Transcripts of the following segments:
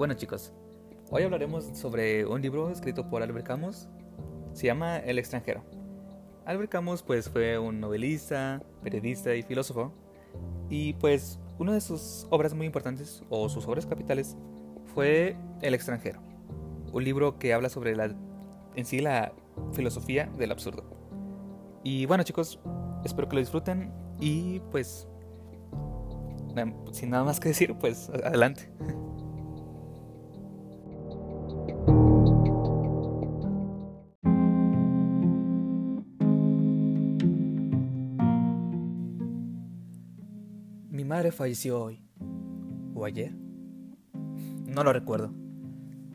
Bueno chicos, hoy hablaremos sobre un libro escrito por Albert Camus. Se llama El extranjero. Albert Camus pues fue un novelista, periodista y filósofo. Y pues una de sus obras muy importantes, o sus obras capitales, fue El extranjero. Un libro que habla sobre la, en sí la filosofía del absurdo. Y bueno chicos, espero que lo disfruten y pues sin nada más que decir, pues adelante. Mi madre falleció hoy. ¿O ayer? No lo recuerdo.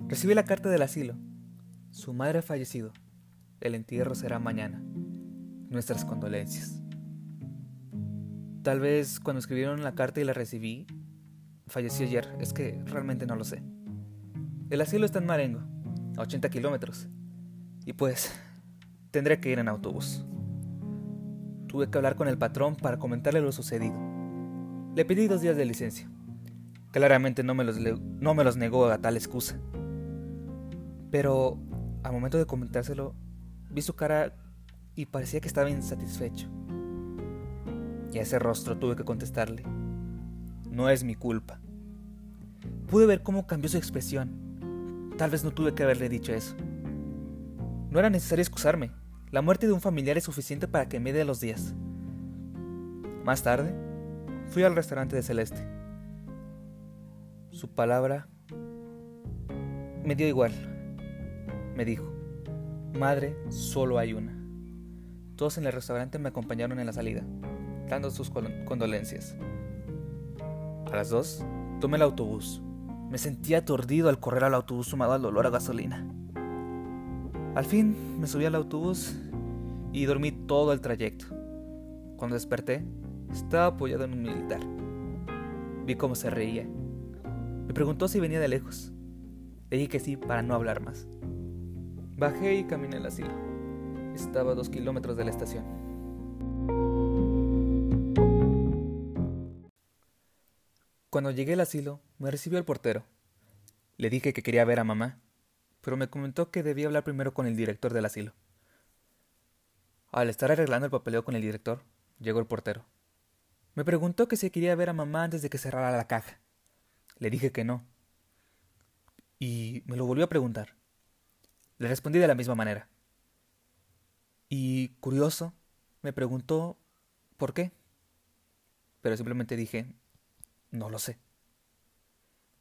Recibí la carta del asilo. Su madre ha fallecido. El entierro será mañana. Nuestras condolencias. Tal vez cuando escribieron la carta y la recibí, falleció ayer. Es que realmente no lo sé. El asilo está en Marengo, a 80 kilómetros. Y pues, tendré que ir en autobús. Tuve que hablar con el patrón para comentarle lo sucedido. Le pedí dos días de licencia. Claramente no me los, no me los negó a tal excusa. Pero, al momento de comentárselo, vi su cara y parecía que estaba insatisfecho. Y a ese rostro tuve que contestarle, no es mi culpa. Pude ver cómo cambió su expresión. Tal vez no tuve que haberle dicho eso. No era necesario excusarme. La muerte de un familiar es suficiente para que me dé los días. Más tarde, fui al restaurante de Celeste. Su palabra me dio igual. Me dijo, Madre, solo hay una. Todos en el restaurante me acompañaron en la salida dando sus condolencias. A las dos, tomé el autobús. Me sentía aturdido al correr al autobús sumado al olor a gasolina. Al fin me subí al autobús y dormí todo el trayecto. Cuando desperté, estaba apoyado en un militar. Vi cómo se reía. Me preguntó si venía de lejos. Le dije que sí para no hablar más. Bajé y caminé al asilo. Estaba a dos kilómetros de la estación. Cuando llegué al asilo, me recibió el portero. Le dije que quería ver a mamá, pero me comentó que debía hablar primero con el director del asilo. Al estar arreglando el papeleo con el director, llegó el portero. Me preguntó que si quería ver a mamá antes de que cerrara la caja. Le dije que no. Y me lo volvió a preguntar. Le respondí de la misma manera. Y, curioso, me preguntó por qué. Pero simplemente dije, no lo sé.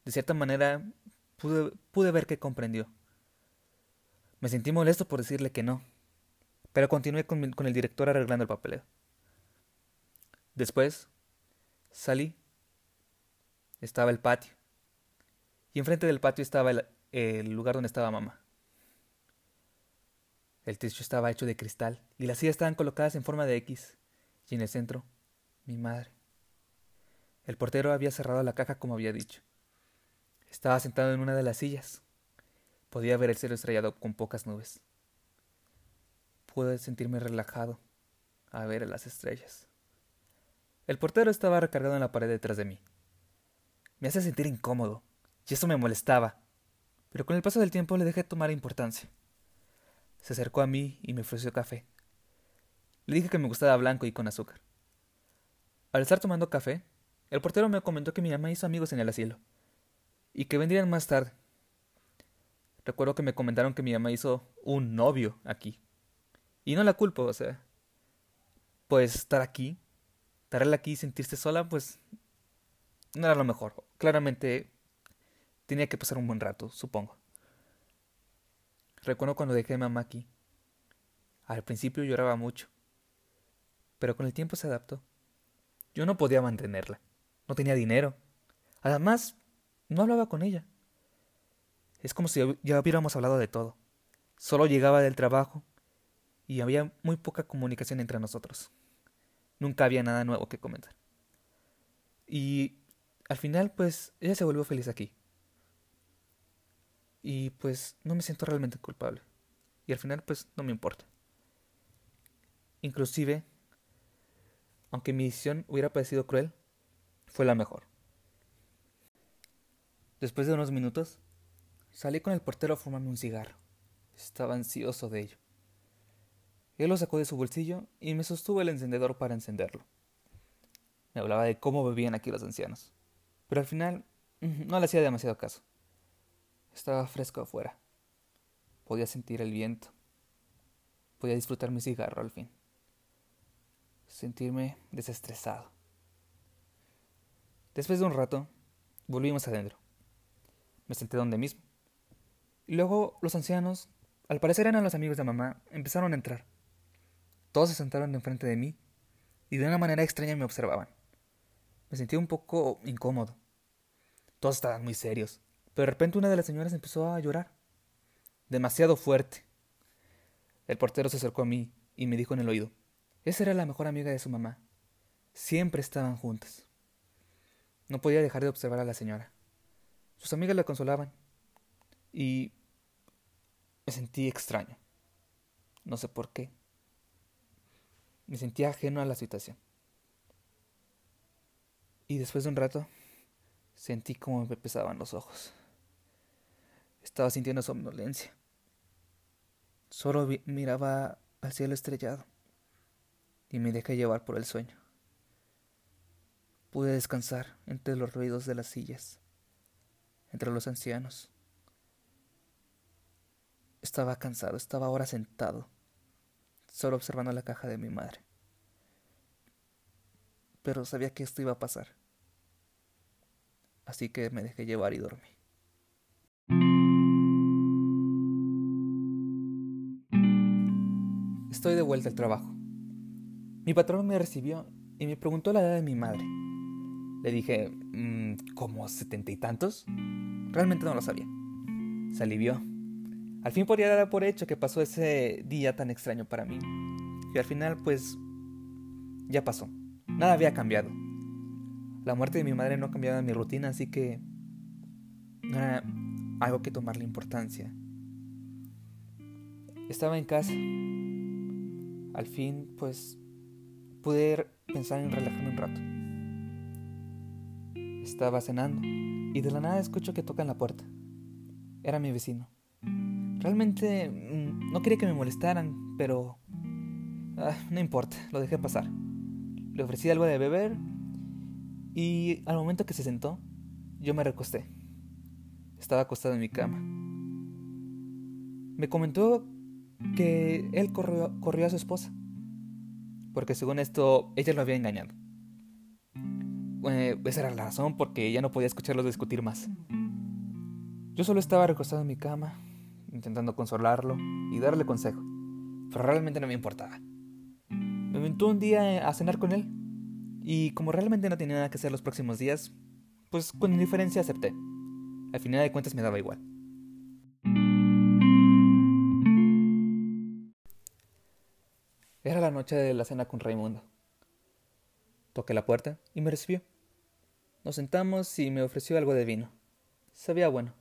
De cierta manera, pude, pude ver que comprendió. Me sentí molesto por decirle que no, pero continué con, con el director arreglando el papeleo. Después, salí. Estaba el patio. Y enfrente del patio estaba el, lugar donde estaba mamá. El techo estaba hecho de cristal y las sillas estaban colocadas en forma de X. Y en el centro, mi madre. El portero había cerrado la caja como había dicho. Estaba sentado en una de las sillas. Podía ver el cielo estrellado con pocas nubes. Pude sentirme relajado a ver las estrellas. El portero estaba recargado en la pared detrás de mí. Me hace sentir incómodo, y eso me molestaba, pero con el paso del tiempo le dejé tomar importancia. Se acercó a mí y me ofreció café. Le dije que me gustaba blanco y con azúcar. Al estar tomando café, el portero me comentó que mi mamá hizo amigos en el asilo y que vendrían más tarde. Recuerdo que me comentaron que mi mamá hizo un novio aquí. Y no la culpo, o sea, pues estar aquí, estar aquí y sentirse sola, pues no era lo mejor. Claramente tenía que pasar un buen rato, supongo. Recuerdo cuando dejé a mamá aquí. Al principio lloraba mucho, pero con el tiempo se adaptó. Yo no podía mantenerla no tenía dinero. Además, no hablaba con ella. Es como si ya hubiéramos hablado de todo. Solo llegaba del trabajo y había muy poca comunicación entre nosotros. Nunca había nada nuevo que comentar. Y al final, pues, ella se volvió feliz aquí. Y pues no me siento realmente culpable. Y al final, pues, no me importa. Inclusive, aunque mi decisión hubiera parecido cruel, fue la mejor. Después de unos minutos, salí con el portero a fumarme un cigarro. Estaba ansioso de ello. Él lo sacó de su bolsillo y me sostuvo el encendedor para encenderlo. Me hablaba de cómo bebían aquí los ancianos, pero al final no le hacía demasiado caso. Estaba fresco afuera. Podía sentir el viento. Podía disfrutar mi cigarro al fin. Sentirme desestresado. Después de un rato, volvimos adentro. Me senté donde mismo. Y luego los ancianos, al parecer eran los amigos de mamá, empezaron a entrar. Todos se sentaron enfrente de mí y de una manera extraña me observaban. Me sentí un poco incómodo. Todos estaban muy serios, pero de repente una de las señoras empezó a llorar. Demasiado fuerte. El portero se acercó a mí y me dijo en el oído, esa era la mejor amiga de su mamá. Siempre estaban juntas. No podía dejar de observar a la señora. Sus amigas la consolaban. Y me sentí extraño. No sé por qué. Me sentía ajeno a la situación. Y después de un rato, sentí como me pesaban los ojos. Estaba sintiendo somnolencia. Solo miraba al cielo estrellado y me dejé llevar por el sueño. Pude descansar entre los ruidos de las sillas, entre los ancianos. Estaba cansado, estaba ahora sentado, solo observando la caja de mi madre. Pero sabía que esto iba a pasar. Así que me dejé llevar y dormí. Estoy de vuelta al trabajo. Mi patrón me recibió y me preguntó la edad de mi madre. Le dije, mm, ¿como setenta y tantos? Realmente no lo sabía. Se alivió al fin podría dar por hecho que pasó ese día tan extraño para mí. Y al final, pues, ya pasó. Nada había cambiado. La muerte de mi madre no cambiaba mi rutina, así que no era algo que tomarle importancia. Estaba en casa. Al fin, pues, pude pensar en relajarme un rato. Estaba cenando y de la nada escucho que tocan la puerta. Era mi vecino. Realmente mm, no quería que me molestaran, pero... Ah, no importa, lo dejé pasar. Le ofrecí algo de beber y al momento que se sentó, yo me recosté. Estaba acostado en mi cama. Me comentó que él corrió, corrió a su esposa, porque según esto ella lo había engañado. Eh, esa era la razón porque ya no podía escucharlos discutir más. Yo solo estaba recostado en mi cama, intentando consolarlo y darle consejo, pero realmente no me importaba. Me inventó un día a cenar con él, y como realmente no tenía nada que hacer los próximos días, pues con indiferencia acepté. Al final de cuentas me daba igual. Era la noche de la cena con Raimundo. Toqué la puerta y me recibió. Nos sentamos y me ofreció algo de vino. Sabía bueno.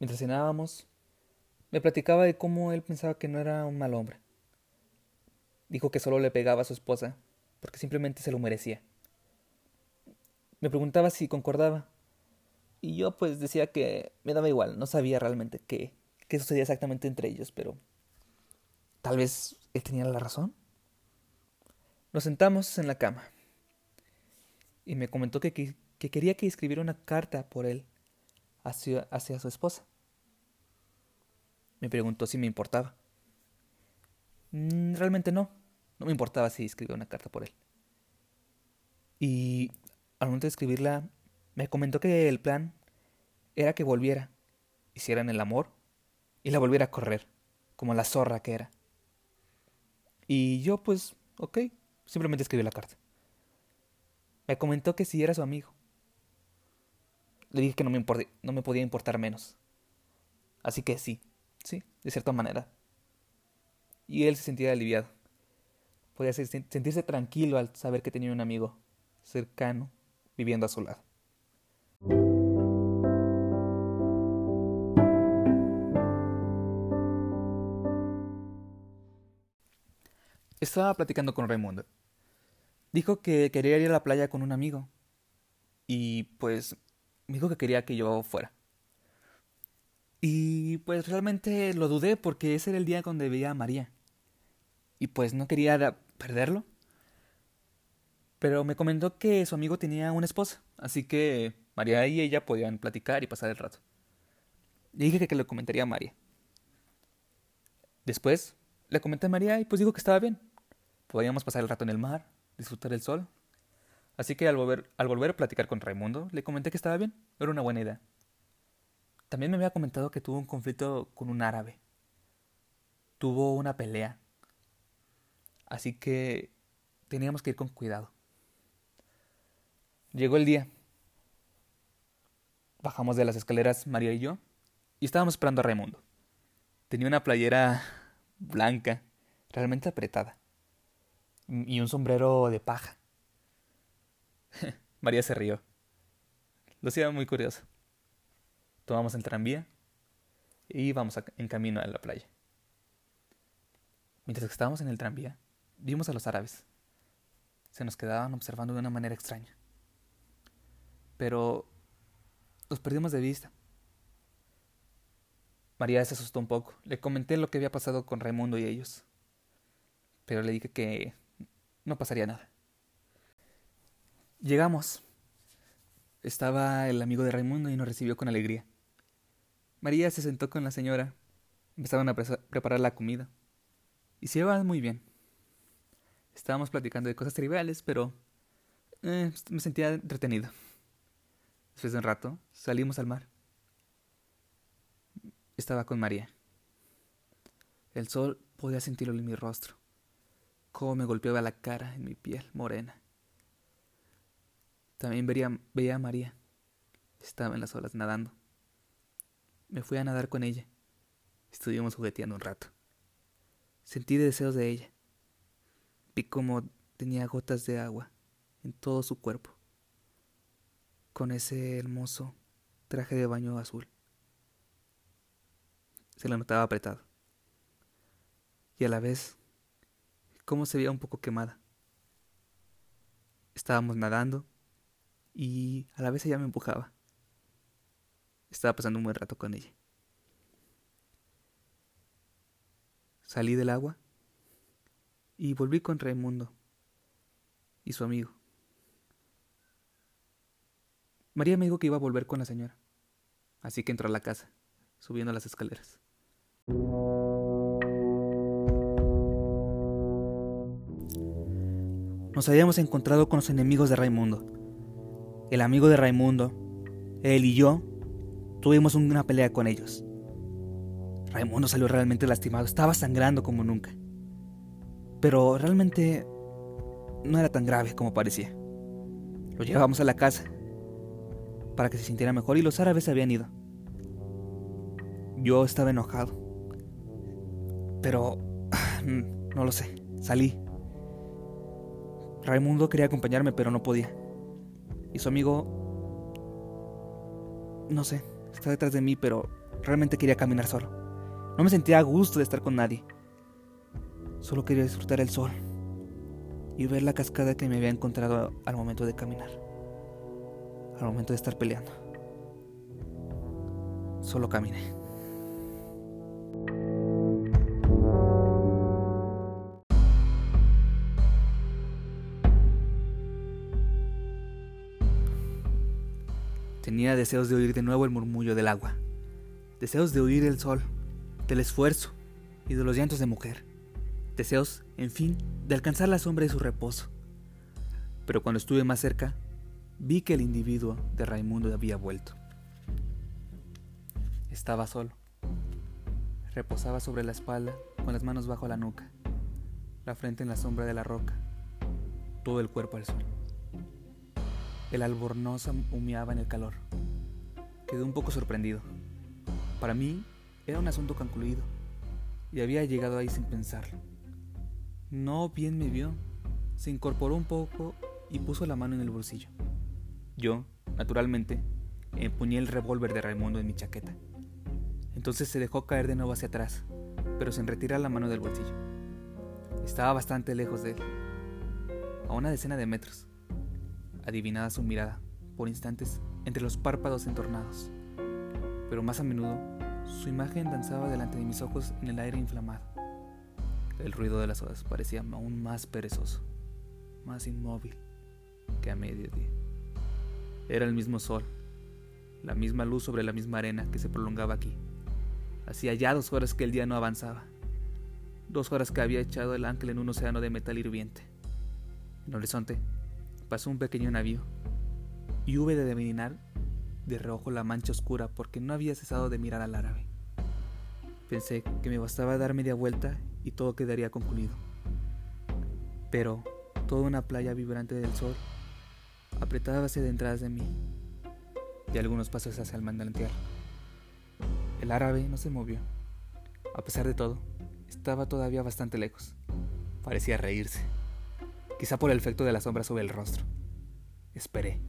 Mientras cenábamos, me platicaba de cómo él pensaba que no era un mal hombre. Dijo que solo le pegaba a su esposa porque simplemente se lo merecía. Me preguntaba si concordaba. Y yo pues decía que me daba igual, no sabía realmente qué, qué sucedía exactamente entre ellos, pero tal vez él tenía la razón. Nos sentamos en la cama y me comentó que, que, quería que escribiera una carta por él hacia, hacia su esposa. Me preguntó si me importaba. Mm, realmente no. No me importaba si escribía una carta por él. Y al momento de escribirla, me comentó que el plan era que volviera, hicieran el amor y la volviera a correr, como la zorra que era. Y yo, pues, ok, simplemente escribí la carta. Me comentó que si era su amigo. Le dije que no me, no me podía importar menos. Así que sí, sí, de cierta manera. Y él se sentía aliviado. Podía sentirse tranquilo al saber que tenía un amigo cercano viviendo a su lado. Estaba platicando con Raimundo. Dijo que quería ir a la playa con un amigo. Y pues me dijo que quería que yo fuera. Y pues realmente lo dudé porque ese era el día donde veía a María. Y pues no quería perderlo. Pero me comentó que su amigo tenía una esposa, así que María y ella podían platicar y pasar el rato. Le dije que le comentaría a María. Después le comenté a María y pues dijo que estaba bien. Podíamos pasar el rato en el mar, disfrutar el sol. Así que al volver, al volver a platicar con Raimundo, le comenté que estaba bien, era una buena idea. También me había comentado que tuvo un conflicto con un árabe. Tuvo una pelea. Así que teníamos que ir con cuidado. Llegó el día. Bajamos de las escaleras María y yo y estábamos esperando a Raimundo. Tenía una playera blanca, realmente apretada, y un sombrero de paja. María se rió. Lo hacía muy curioso. Tomamos el tranvía y íbamos en camino a la playa. Mientras estábamos en el tranvía, vimos a los árabes. Se nos quedaban observando de una manera extraña. Pero los perdimos de vista. María se asustó un poco. Le comenté lo que había pasado con Raimundo y ellos. Pero le dije que no pasaría nada. Llegamos. Estaba el amigo de Raimundo y nos recibió con alegría. María se sentó con la señora. Empezaron a preparar la comida. Y se llevaban muy bien. Estábamos platicando de cosas triviales, pero eh, me sentía entretenido. Después de un rato, salimos al mar. Estaba con María. El sol podía sentirlo en mi rostro, cómo me golpeaba la cara en mi piel morena. También veía, veía a María. Estaba en las olas nadando. Me fui a nadar con ella. Estuvimos jugueteando un rato. Sentí deseos de ella. Vi cómo tenía gotas de agua en todo su cuerpo, con ese hermoso traje de baño azul. Se la notaba apretado. Y a la vez, cómo se veía un poco quemada. Estábamos nadando y a la vez ella me empujaba. Estaba pasando un buen rato con ella. Salí del agua y volví con Raimundo y su amigo. María me dijo que iba a volver con la señora, así que entró a la casa, subiendo las escaleras. Nos habíamos encontrado con los enemigos de Raimundo. El amigo de Raimundo, él y yo Tuvimos una pelea con ellos. Raimundo salió realmente lastimado, estaba sangrando como nunca. Pero realmente no era tan grave como parecía. Lo llevamos a la casa para que se sintiera mejor y los árabes se habían ido. Yo estaba enojado. Pero no lo sé, salí. Raimundo quería acompañarme, pero no podía. Y su amigo... No sé, Está detrás de mí, pero realmente quería caminar solo. No me sentía a gusto de estar con nadie. Solo quería disfrutar el sol y ver la cascada que me había encontrado al momento de caminar, al momento de estar peleando. Solo caminé. Tenía deseos de oír de nuevo el murmullo del agua, deseos de oír el sol, del esfuerzo y de los llantos de mujer, deseos, en fin, de alcanzar la sombra de su reposo. Pero cuando estuve más cerca, vi que el individuo de Raimundo había vuelto. Estaba solo. Reposaba sobre la espalda, con las manos bajo la nuca, la frente en la sombra de la roca, todo el cuerpo al sol. El albornoz humeaba en el calor. Quedé un poco sorprendido. Para mí era un asunto concluido y había llegado ahí sin pensarlo. No bien me vio, se incorporó un poco y puso la mano en el bolsillo. Yo, naturalmente, empuñé el revólver de Raimundo en mi chaqueta. Entonces se dejó caer de nuevo hacia atrás, pero sin retirar la mano del bolsillo. Estaba bastante lejos de él, a una decena de metros adivinada su mirada, por instantes entre los párpados entornados, pero más a menudo su imagen danzaba delante de mis ojos en el aire inflamado. El ruido de las olas parecía aún más perezoso, más inmóvil que a mediodía. Era el mismo sol, la misma luz sobre la misma arena que se prolongaba aquí. Hacía ya dos horas que el día no avanzaba, dos horas que había echado el ancla en un océano de metal hirviente. En el horizonte pasó un pequeño navío y hube de adivinar de reojo la mancha oscura porque no había cesado de mirar al árabe. Pensé que me bastaba dar media vuelta y todo quedaría concluido. Pero toda una playa vibrante del sol apretábase detrás de mí y algunos pasos hacia el manantial. El árabe no se movió. A pesar de todo, estaba todavía bastante lejos. Parecía reírse, quizá por el efecto de la sombra sobre el rostro. Esperé.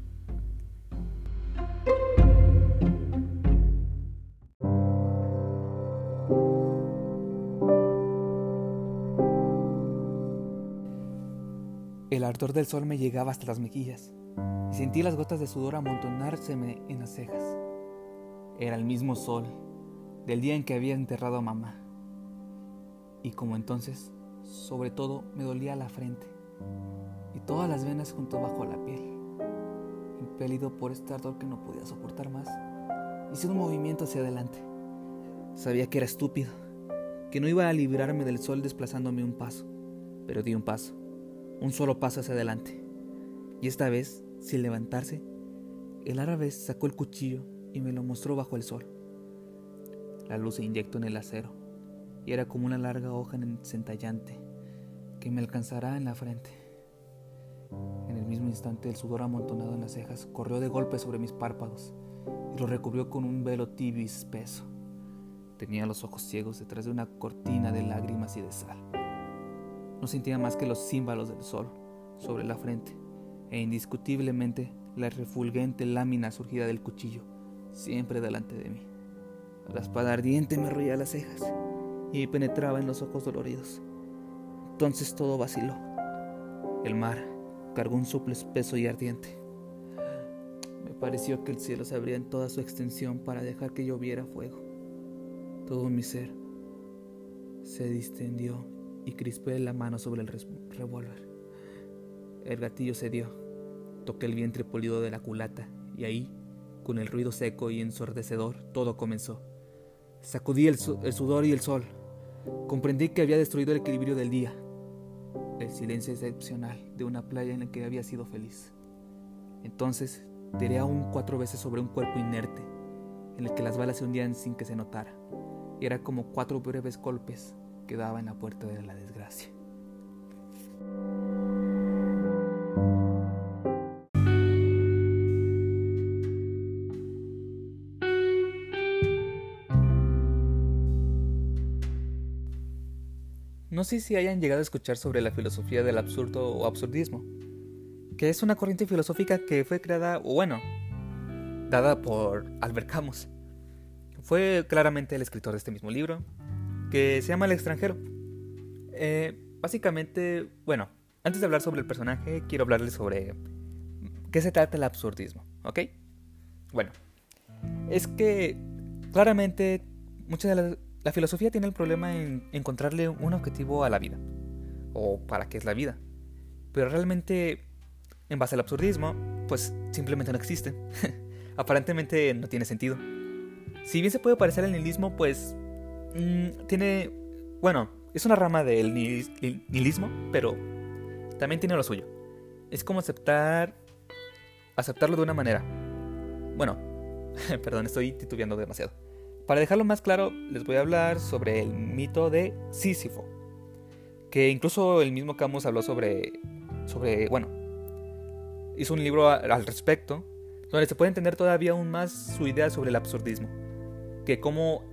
El ardor del sol me llegaba hasta las mejillas y sentí las gotas de sudor amontonárseme en las cejas. Era el mismo sol del día en que había enterrado a mamá. Y como entonces, sobre todo me dolía la frente y todas las venas junto bajo la piel. Impelido por este ardor que no podía soportar más, hice un movimiento hacia adelante. Sabía que era estúpido, que no iba a librarme del sol desplazándome un paso, pero di un paso un solo paso hacia adelante. Y esta vez, sin levantarse, el árabe sacó el cuchillo y me lo mostró bajo el sol. La luz se inyectó en el acero y era como una larga hoja centellante que me alcanzará en la frente. En el mismo instante el sudor amontonado en las cejas corrió de golpe sobre mis párpados y lo recubrió con un velo tibio y espeso. Tenía los ojos ciegos detrás de una cortina de lágrimas y de sal. No sentía más que los símbolos del sol sobre la frente e indiscutiblemente la refulgente lámina surgida del cuchillo, siempre delante de mí. La espada ardiente me roía las cejas y penetraba en los ojos doloridos. Entonces todo vaciló. El mar cargó un soplo espeso y ardiente. Me pareció que el cielo se abría en toda su extensión para dejar que lloviera fuego. Todo mi ser se distendió y crispé la mano sobre el revólver. El gatillo cedió. Toqué el vientre polido de la culata y ahí, con el ruido seco y ensordecedor, todo comenzó. Sacudí el, el sudor y el sol. Comprendí que había destruido el equilibrio del día, el silencio excepcional de una playa en la que había sido feliz. Entonces tiré aún cuatro veces sobre un cuerpo inerte, en el que las balas se hundían sin que se notara, y era como cuatro breves golpes quedaba en la puerta de la desgracia. No sé si hayan llegado a escuchar sobre la filosofía del absurdo o absurdismo, que es una corriente filosófica que fue creada, o bueno, dada por Albert Camus. Fue claramente el escritor de este mismo libro, que se llama El extranjero. Eh, básicamente, bueno, antes de hablar sobre el personaje, quiero hablarles sobre qué se trata el absurdismo, ¿ok? Bueno, es que claramente mucha de la, la filosofía tiene el problema en encontrarle un objetivo a la vida, o para qué es la vida. Pero realmente, en base al absurdismo, pues simplemente no existe. Aparentemente no tiene sentido. Si bien se puede parecer al nihilismo, pues Mm, tiene, bueno, es una rama del nihilismo, pero también tiene lo suyo. Es como aceptar, aceptarlo de una manera. Bueno, perdón, estoy titubeando demasiado. Para dejarlo más claro, les voy a hablar sobre el mito de Sísifo, que incluso el mismo Camus habló sobre, sobre, bueno, hizo un libro al respecto, donde se puede entender todavía aún más su idea sobre el absurdismo, que como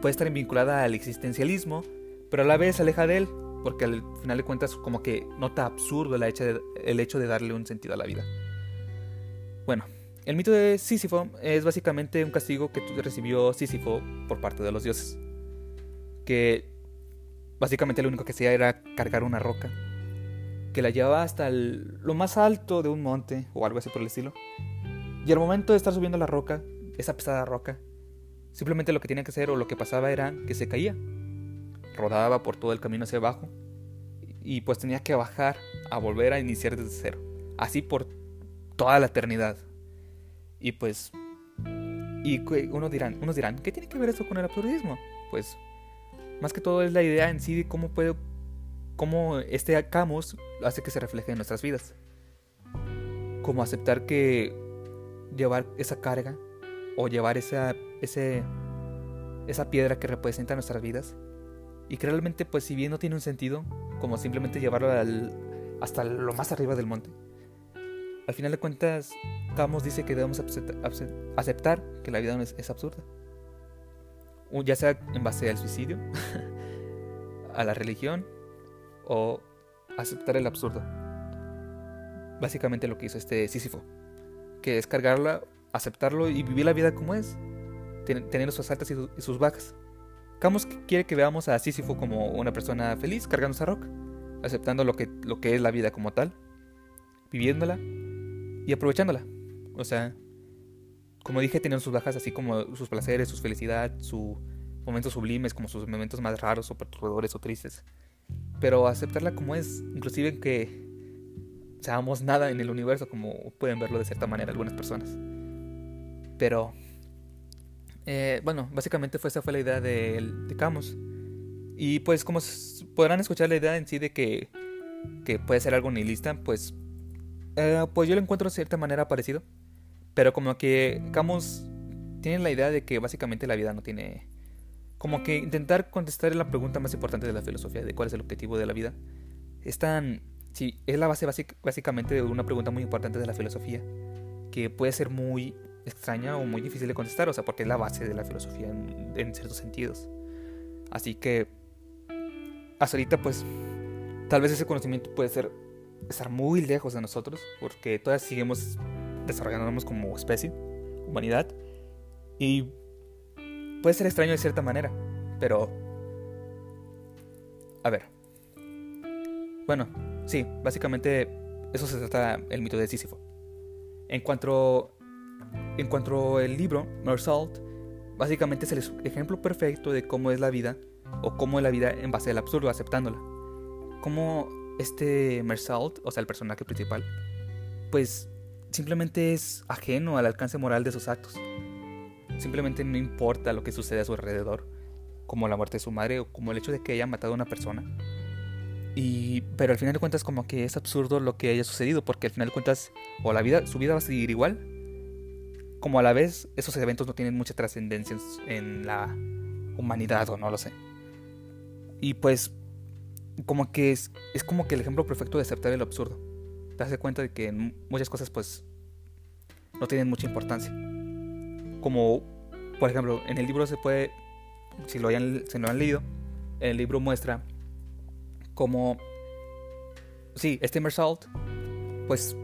puede estar vinculada al existencialismo, pero a la vez aleja de él, porque al final de cuentas como que nota absurdo el hecho de darle un sentido a la vida. Bueno, el mito de Sísifo es básicamente un castigo que recibió Sísifo por parte de los dioses, que básicamente lo único que hacía era cargar una roca, que la llevaba hasta lo más alto de un monte o algo así por el estilo, Y al momento de estar subiendo la roca, esa pesada roca, simplemente lo que tenía que hacer o lo que pasaba era que se caía. Rodaba por todo el camino hacia abajo y pues tenía que bajar a volver a iniciar desde cero. Así por toda la eternidad. Y pues... Y uno dirán, unos dirán, ¿qué tiene que ver eso con el absurdismo? Pues más que todo es la idea en sí de cómo puede cómo este Camus hace que se refleje en nuestras vidas. Como aceptar que llevar esa carga o llevar esa, ese, esa piedra que representa nuestras vidas y que realmente pues si bien no tiene un sentido como simplemente llevarlo hasta lo más arriba del monte. Al final de cuentas, Camus dice que debemos aceptar que la vida es, absurda. Ya sea en base al suicidio, a la religión o aceptar el absurdo. Básicamente lo que hizo este Sísifo, que es cargarla, aceptarlo y vivir la vida como es, teniendo sus altas y sus bajas. Camus quiere que veamos a Sísifo como una persona feliz cargando esa roca, aceptando lo que, lo que es la vida como tal, viviéndola y aprovechándola. O sea, como dije, tienen sus bajas así como sus placeres, su felicidad, sus momentos sublimes, como sus momentos más raros o perturbadores o tristes pero aceptarla como es, inclusive que seamos nada en el universo, como pueden verlo de cierta manera algunas personas. Pero, eh, bueno, básicamente fue, esa fue la idea de, de Camus. Y pues como podrán escuchar la idea en sí de que, que puede ser algo nihilista, pues, eh, pues yo lo encuentro de cierta manera parecido. Pero como que Camus tiene la idea de que básicamente la vida no tiene como que intentar contestar la pregunta más importante de la filosofía, de cuál es el objetivo de la vida, es tan... Sí, es la base básicamente de una pregunta muy importante de la filosofía, que puede ser muy extraña o muy difícil de contestar, o sea, porque es la base de la filosofía en, ciertos sentidos. Así que, hasta ahorita, pues, tal vez ese conocimiento puede ser estar muy lejos de nosotros, porque todavía seguimos desarrollándonos como especie, humanidad, y Puede ser extraño de cierta manera, pero... A ver. Bueno, sí, básicamente eso se trata el mito de Sísifo. En cuanto, en cuanto el libro, Mersault, básicamente es el ejemplo perfecto de cómo es la vida, o cómo es la vida en base al absurdo, aceptándola. Cómo este Mersault, o sea, el personaje principal, pues simplemente es ajeno al alcance moral de sus actos. Simplemente no importa lo que sucede a su alrededor, como la muerte de su madre o como el hecho de que haya matado a una persona. Y, pero al final de cuentas como que es absurdo lo que haya sucedido, porque al final de cuentas o la vida, su vida va a seguir igual, como a la vez esos eventos no tienen mucha trascendencia en la humanidad o no lo sé. Y pues como que es, es como que el ejemplo perfecto de aceptar el absurdo. Te cuenta de que muchas cosas pues no tienen mucha importancia. Como por ejemplo en el libro se puede si lo hayan, si lo han leído el libro muestra como sí este Mersault pues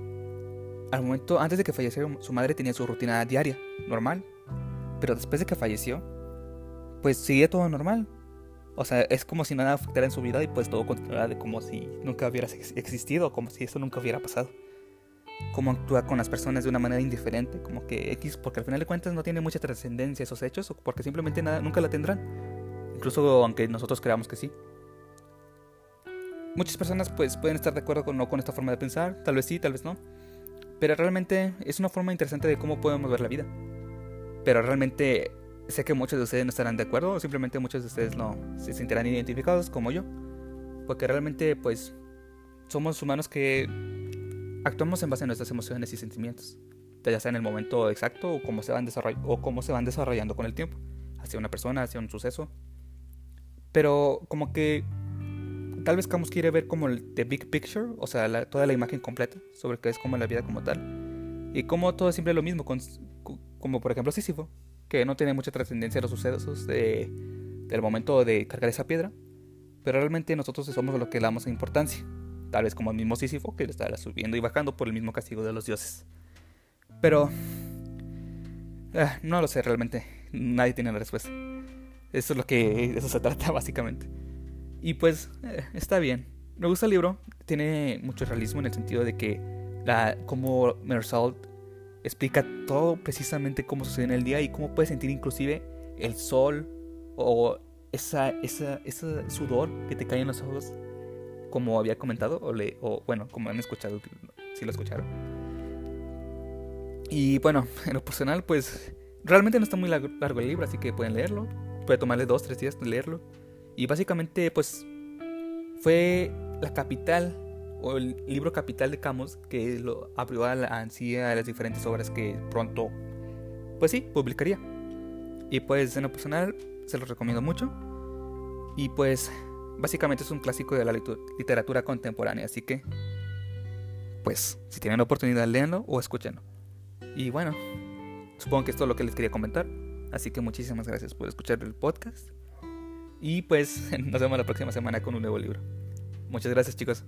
al momento antes de que falleciera su madre tenía su rutina diaria normal. Pero después de que falleció pues seguía todo normal o sea, es como si nada afectara en su vida y pues todo continuara como si nunca hubiera existido, como si eso nunca hubiera pasado cómo actúa con las personas de una manera indiferente, como que X, porque al final de cuentas no tiene mucha trascendencia esos hechos, o porque simplemente nada, nunca la tendrán, incluso aunque nosotros creamos que sí. Muchas personas pues pueden estar de acuerdo con, no con esta forma de pensar, tal vez sí, tal vez no, pero realmente es una forma interesante de cómo podemos ver la vida. Pero realmente sé que muchos de ustedes no estarán de acuerdo, o simplemente muchos de ustedes no se sentirán identificados como yo, porque realmente pues somos humanos que Actuamos en base a nuestras emociones y sentimientos, ya sea en el momento exacto o cómo se van, o cómo se van desarrollando con el tiempo, hacia una persona, hacia un suceso. Pero como que tal vez Camus quiere ver como el the big picture, o sea, toda la imagen completa sobre qué es como la vida como tal. Y como todo es siempre lo mismo, como por ejemplo Sísifo, que no tiene mucha trascendencia los sucesos de, del momento de cargar esa piedra, pero realmente nosotros somos lo que le damos importancia tal vez como el mismo Sísifo, que le estará subiendo y bajando por el mismo castigo de los dioses. Pero... Ah, no lo sé realmente, nadie tiene la respuesta. Eso es lo que eso se trata básicamente. Y pues eh, está bien. Me gusta el libro, tiene mucho realismo en el sentido de que como Mersault explica todo precisamente cómo sucede en el día y cómo puedes sentir inclusive el sol o esa, esa, ese sudor que te cae en los ojos, como había comentado, o, le, o bueno, como han escuchado, si lo escucharon. Y bueno, en lo personal, pues realmente no está muy largo, el libro, así que pueden leerlo. Puede tomarles dos, tres días leerlo. Y básicamente, pues, fue la capital o el libro capital de Camus que lo abrió a, la, a las diferentes obras que pronto, pues sí, publicaría. Y pues en lo personal se los recomiendo mucho. Y pues básicamente es un clásico de la literatura contemporánea, así que pues si tienen la oportunidad léanlo o escúchenlo. Y bueno, supongo que esto es lo que les quería comentar. Así que muchísimas gracias por escuchar el podcast. Y pues nos vemos la próxima semana con un nuevo libro. Muchas gracias chicos.